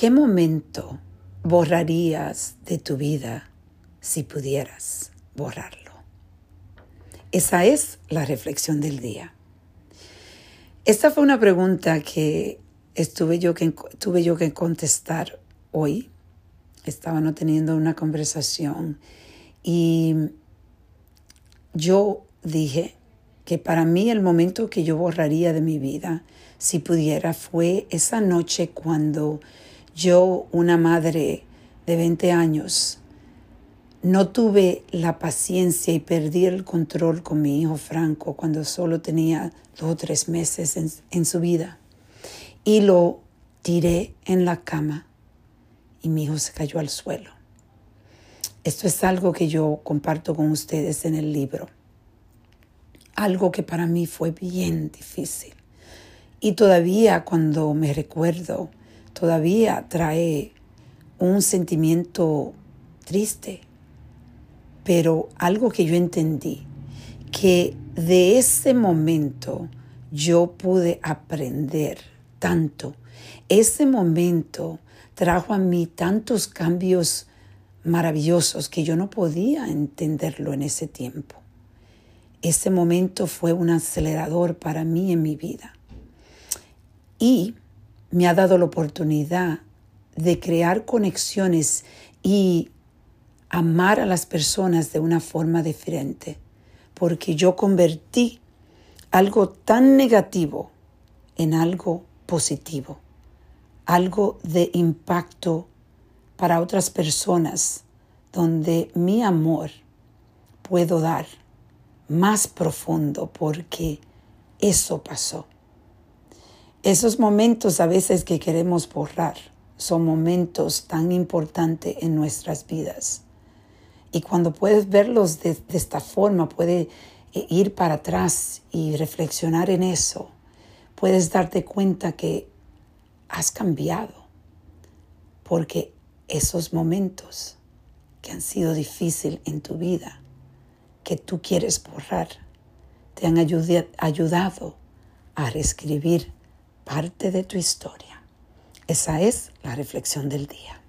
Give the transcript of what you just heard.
¿Qué momento borrarías de tu vida si pudieras borrarlo? Esa es la reflexión del día. Esta fue una pregunta que yo que, tuve yo que contestar hoy. Estábamos teniendo una conversación y yo dije que para mí el momento que yo borraría de mi vida, si pudiera, fue esa noche cuando yo, una madre de 20 años, no tuve la paciencia y perdí el control con mi hijo Franco cuando solo tenía dos o tres meses en, su vida. Y lo tiré en la cama y mi hijo se cayó al suelo. Esto es algo que yo comparto con ustedes en el libro. Algo que para mí fue bien difícil. Y todavía cuando me recuerdo, todavía trae un sentimiento triste, pero algo que yo entendí, que de ese momento yo pude aprender tanto. Ese momento trajo a mí tantos cambios maravillosos que yo no podía entenderlo en ese tiempo. Ese momento fue un acelerador para mí en mi vida. Y me ha dado la oportunidad de crear conexiones y amar a las personas de una forma diferente, porque yo convertí algo tan negativo en algo positivo, algo de impacto para otras personas, donde mi amor puedo dar más profundo porque eso pasó. Esos momentos a veces que queremos borrar son momentos tan importantes en nuestras vidas. Y cuando puedes verlos de, esta forma, puedes eh, ir para atrás y reflexionar en eso, puedes darte cuenta que has cambiado. Porque esos momentos que han sido difíciles en tu vida, que tú quieres borrar, te han ayudado a reescribir parte de tu historia. Esa es la reflexión del día.